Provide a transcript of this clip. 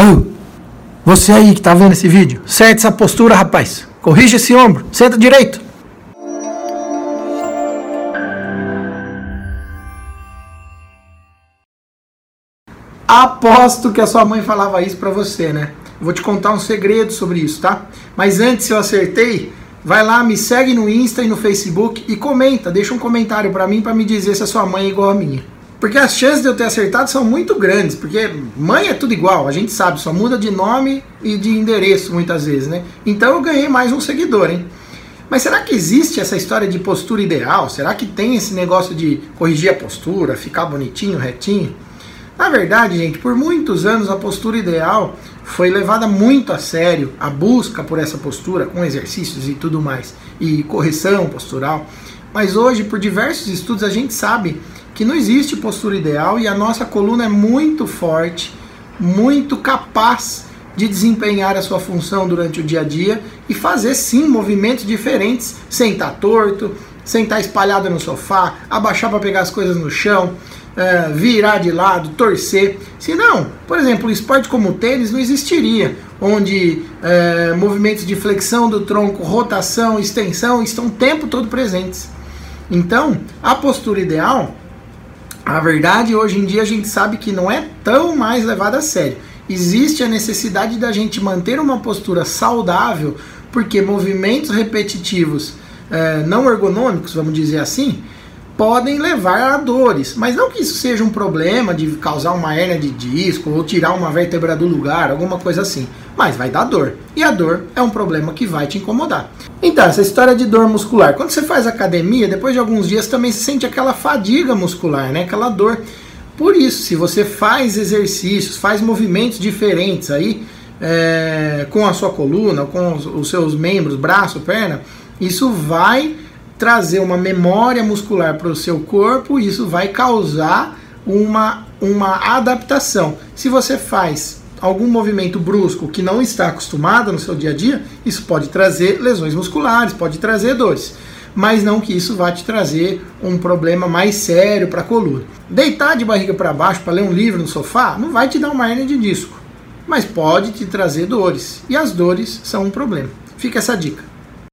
Oh, você aí que tá vendo esse vídeo, certa essa postura, rapaz. Corrija esse ombro, senta direito. Aposto que a sua mãe falava isso pra você, né? Vou te contar um segredo sobre isso, tá? Mas antes, eu acertei, vai lá, me segue no Insta e no Facebook e comenta, deixa um comentário para mim para me dizer se a sua mãe é igual a minha. Porque as chances de eu ter acertado são muito grandes, porque mãe é tudo igual, a gente sabe, só muda de nome e de endereço muitas vezes, né? Então eu ganhei mais um seguidor, hein? Mas será que existe essa história de postura ideal? Será que tem esse negócio de corrigir a postura, ficar bonitinho, retinho? Na verdade, gente, por muitos anos a postura ideal foi levada muito a sério, a busca por essa postura, com exercícios e tudo mais, e correção postural. Mas hoje, por diversos estudos, a gente sabe que não existe postura ideal e a nossa coluna é muito forte, muito capaz de desempenhar a sua função durante o dia a dia e fazer sim movimentos diferentes, sentar torto, sentar espalhado no sofá, abaixar para pegar as coisas no chão, uh, virar de lado, torcer. Se não, por exemplo, um esporte como o tênis não existiria, onde uh, movimentos de flexão do tronco, rotação, extensão estão o tempo todo presentes. Então, a postura ideal a verdade, hoje em dia, a gente sabe que não é tão mais levada a sério. Existe a necessidade da gente manter uma postura saudável, porque movimentos repetitivos eh, não ergonômicos, vamos dizer assim, podem levar a dores. Mas não que isso seja um problema de causar uma hernia de disco ou tirar uma vértebra do lugar, alguma coisa assim. Mas vai dar dor. E a dor é um problema que vai te incomodar. Então, essa história de dor muscular. Quando você faz academia, depois de alguns dias também se sente aquela fadiga muscular, né? Aquela dor. Por isso, se você faz exercícios, faz movimentos diferentes aí, é, com a sua coluna, com os, os seus membros, braço, perna, isso vai trazer uma memória muscular para o seu corpo isso vai causar uma, uma adaptação. Se você faz algum movimento brusco que não está acostumado no seu dia a dia, isso pode trazer lesões musculares, pode trazer dores. Mas não que isso vá te trazer um problema mais sério para a coluna. Deitar de barriga para baixo para ler um livro no sofá não vai te dar uma hernia de disco, mas pode te trazer dores. E as dores são um problema. Fica essa dica.